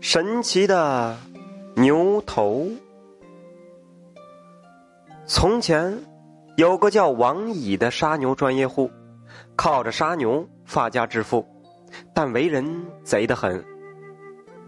神奇的牛头。从前有个叫王乙的杀牛专业户，靠着杀牛发家致富，但为人贼得很。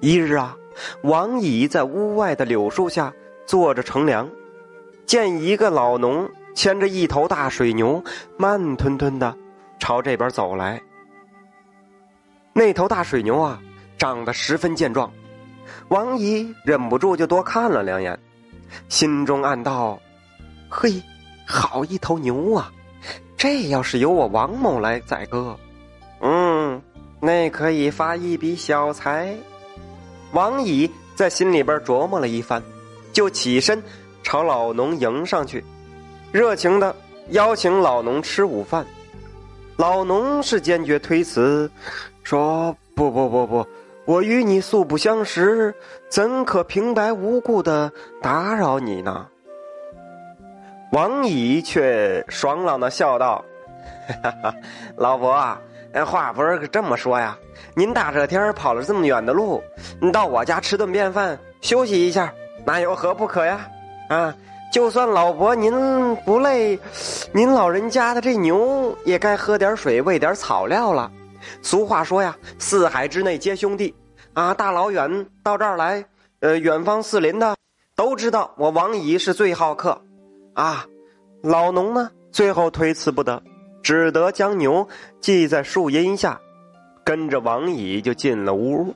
一日啊，王乙在屋外的柳树下坐着乘凉，见一个老农牵着一头大水牛，慢吞吞的朝这边走来。那头大水牛啊，长得十分健壮。王姨忍不住就多看了两眼，心中暗道：“嘿，好一头牛啊！这要是由我王某来宰割，嗯，那可以发一笔小财。”王乙在心里边琢磨了一番，就起身朝老农迎上去，热情的邀请老农吃午饭。老农是坚决推辞，说：“不不不不。”我与你素不相识，怎可平白无故的打扰你呢？王乙却爽朗的笑道：“，老伯啊，话不是这么说呀。您大热天跑了这么远的路，你到我家吃顿便饭，休息一下，那有何不可呀？啊，就算老伯您不累，您老人家的这牛也该喝点水，喂点草料了。”俗话说呀，四海之内皆兄弟，啊，大老远到这儿来，呃，远方四邻的都知道我王乙是最好客，啊，老农呢最后推辞不得，只得将牛系在树荫下，跟着王乙就进了屋。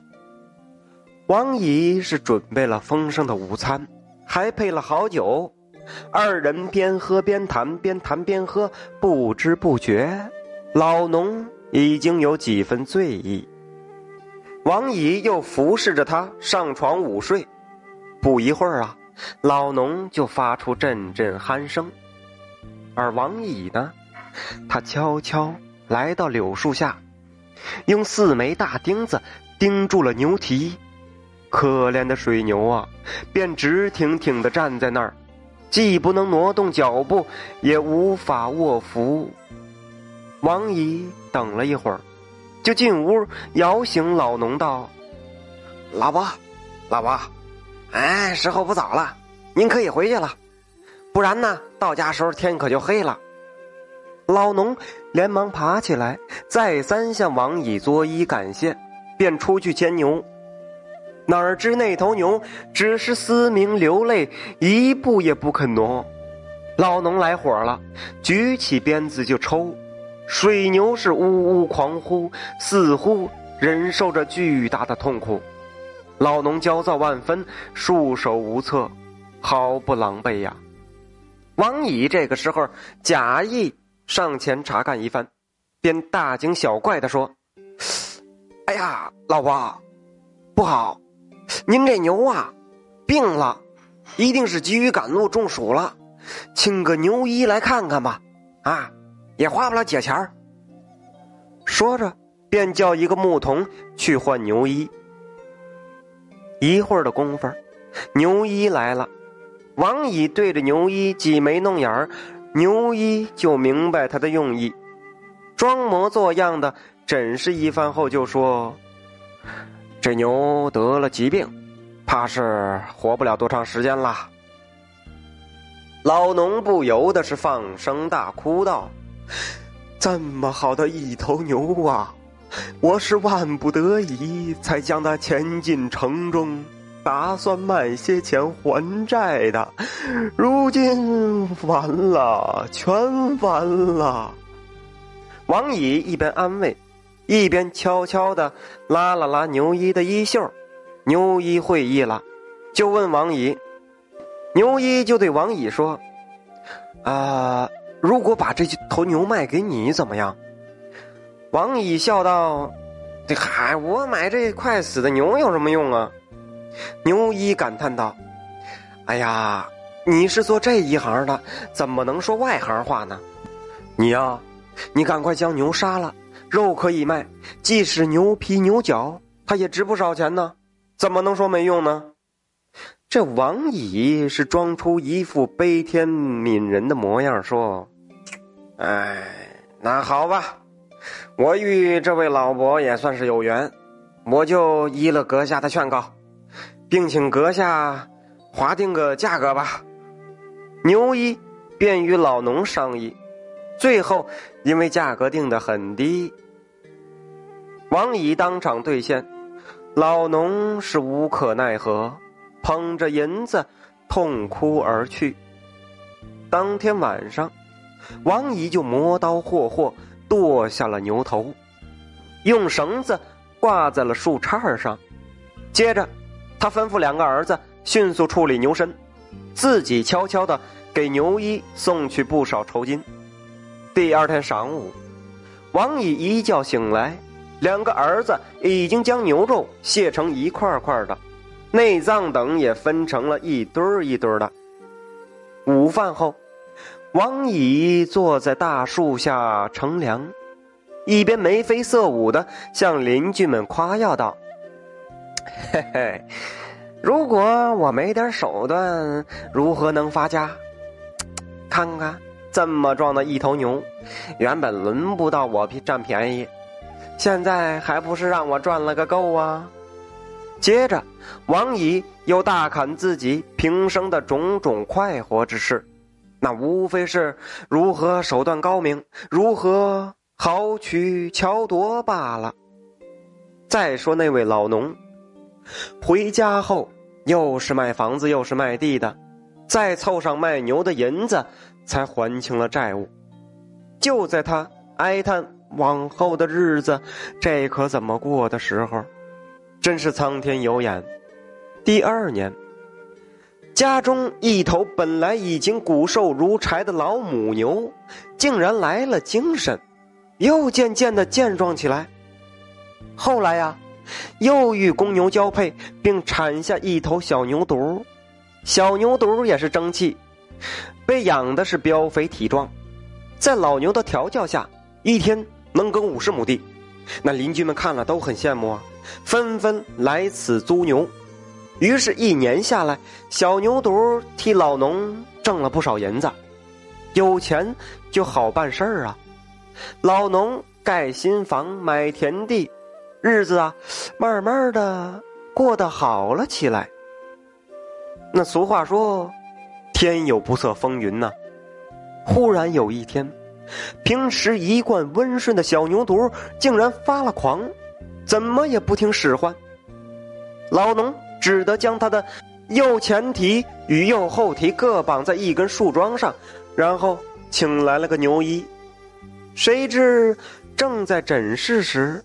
王乙是准备了丰盛的午餐，还配了好酒，二人边喝边谈，边谈边喝，不知不觉，老农。已经有几分醉意，王乙又服侍着他上床午睡。不一会儿啊，老农就发出阵阵鼾声，而王乙呢，他悄悄来到柳树下，用四枚大钉子钉住了牛蹄。可怜的水牛啊，便直挺挺的站在那儿，既不能挪动脚步，也无法卧伏。王乙等了一会儿，就进屋摇醒老农道：“老伯，老伯，哎，时候不早了，您可以回去了。不然呢，到家时候天可就黑了。”老农连忙爬起来，再三向王乙作揖感谢，便出去牵牛。哪知那头牛只是嘶鸣流泪，一步也不肯挪。老农来火了，举起鞭子就抽。水牛是呜呜狂呼，似乎忍受着巨大的痛苦。老农焦躁万分，束手无策，毫不狼狈呀。王乙这个时候假意上前查看一番，便大惊小怪的说：“哎呀，老婆，不好，您这牛啊，病了，一定是急于赶路中暑了，请个牛医来看看吧。”啊。也花不了几钱儿。说着，便叫一个牧童去换牛衣。一会儿的功夫，牛衣来了。王乙对着牛衣挤眉弄眼儿，牛衣就明白他的用意，装模作样的诊视一番后，就说：“这牛得了疾病，怕是活不了多长时间了。”老农不由得是放声大哭道。这么好的一头牛啊，我是万不得已才将它牵进城中，打算卖些钱还债的。如今完了，全完了。王乙一边安慰，一边悄悄的拉了拉牛一的衣袖。牛一会意了，就问王乙。牛一就对王乙说：“啊。”如果把这头牛卖给你怎么样？王乙笑道：“这嗨，我买这快死的牛有什么用啊？”牛一感叹道：“哎呀，你是做这一行的，怎么能说外行话呢？你呀，你赶快将牛杀了，肉可以卖，即使牛皮牛角，它也值不少钱呢。怎么能说没用呢？”这王乙是装出一副悲天悯人的模样说。哎，那好吧，我与这位老伯也算是有缘我就依了阁下的劝告，并请阁下划定个价格吧。牛一便与老农商议，最后因为价格定的很低，王乙当场兑现，老农是无可奈何，捧着银子痛哭而去。当天晚上，王乙就磨刀霍霍剁下了牛头，用绳子。挂在了树杈上，接着，他吩咐两个儿子迅速处理牛身，自己悄悄的给牛一送去不少酬金。第二天晌午，王乙一觉醒来，两个儿子已经将牛肉卸成一块块的，内脏等也分成了一堆儿一堆儿的。午饭后，王乙坐在大树下乘凉。一边眉飞色舞的向邻居们夸耀道：“嘿嘿，如果我没点手段，如何能发家？看看这么壮的一头牛，原本轮不到我占便宜，现在还不是让我赚了个够啊！”接着，王乙又大侃自己平生的种种快活之事，那无非是如何手段高明，如何。豪取巧夺罢了。再说那位老农，回家后又是卖房子又是卖地的，再凑上卖牛的银子，才还清了债务。就在他哀叹往后的日子这可怎么过的时候，真是苍天有眼。第二年，家中一头本来已经骨瘦如柴的老母牛，竟然来了精神。又渐渐的健壮起来。后来呀，又与公牛交配，并产下一头小牛犊。小牛犊也是争气，被养的是膘肥体壮，在老牛的调教下，一天能耕五十亩地。那邻居们看了都很羡慕啊，纷纷来此租牛。于是，一年下来，小牛犊替老农挣了不少银子。有钱就好办事儿啊。老农盖新房，买田地，日子啊，慢慢的过得好了起来。那俗话说，天有不测风云呐。忽然有一天，平时一贯温顺的小牛犊竟然发了狂，怎么也不听使唤。老农只得将他的右前蹄与右后蹄各绑在一根树桩上，然后请来了个牛医。谁知正在诊视时，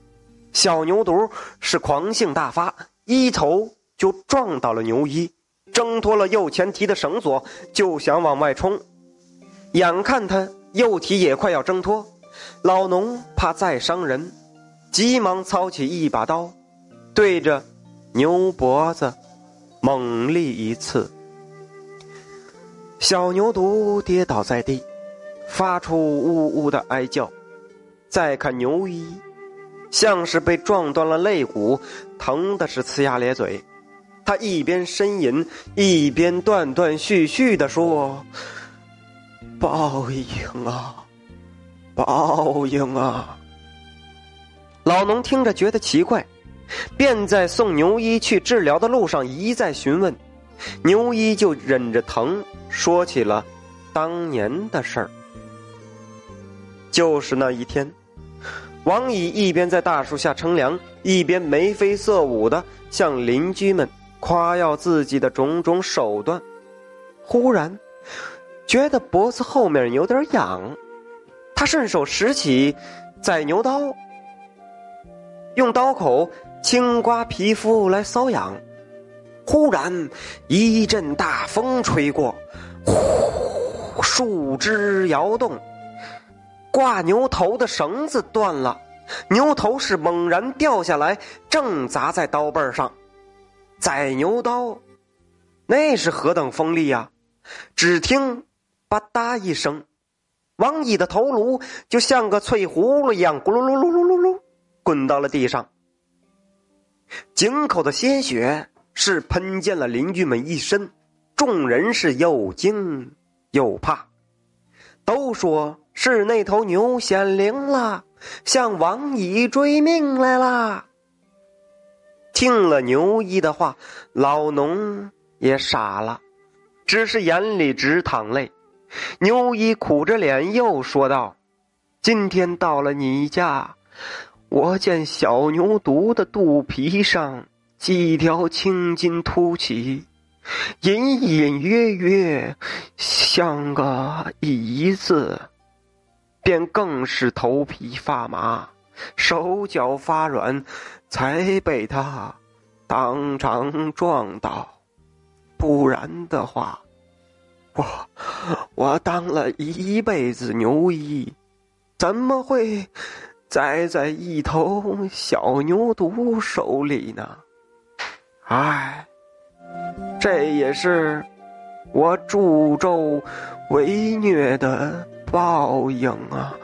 小牛犊是狂性大发，一头就撞倒了牛医，挣脱了右前蹄的绳索，就想往外冲。眼看他右蹄也快要挣脱，老农怕再伤人，急忙操起一把刀，对着牛脖子猛力一刺，小牛犊跌倒在地。发出呜呜的哀叫，再看牛一，像是被撞断了肋骨，疼的是呲牙咧嘴。他一边呻吟，一边断断续续的说：“报应啊，报应啊！”老农听着觉得奇怪，便在送牛医去治疗的路上一再询问，牛医就忍着疼说起了当年的事儿。就是那一天，王乙一边在大树下乘凉，一边眉飞色舞的向邻居们夸耀自己的种种手段。忽然，觉得脖子后面有点痒，他顺手拾起宰牛刀，用刀口青瓜皮肤来瘙痒。忽然，一阵大风吹过，呼，树枝摇动。挂牛头的绳子断了，牛头是猛然掉下来，正砸在刀背上。宰牛刀，那是何等锋利呀！只听“吧嗒”一声，王乙的头颅就像个脆葫芦一样，咕噜噜噜噜噜噜，滚到了地上。井口的鲜血是喷溅了邻居们一身，众人是又惊又怕，都说。是那头牛显灵了，向王乙追命来啦！听了牛一的话，老农也傻了，只是眼里直淌泪。牛一苦着脸又说道：“今天到了你家，我见小牛犊的肚皮上几条青筋凸起，隐隐约约像个一字，便更是头皮发麻，手脚发软，才被他当场撞倒。不然的话。”我我当了一辈子牛医，怎么会栽在一头小牛犊手里呢？唉，这也是我助纣为虐的报应啊！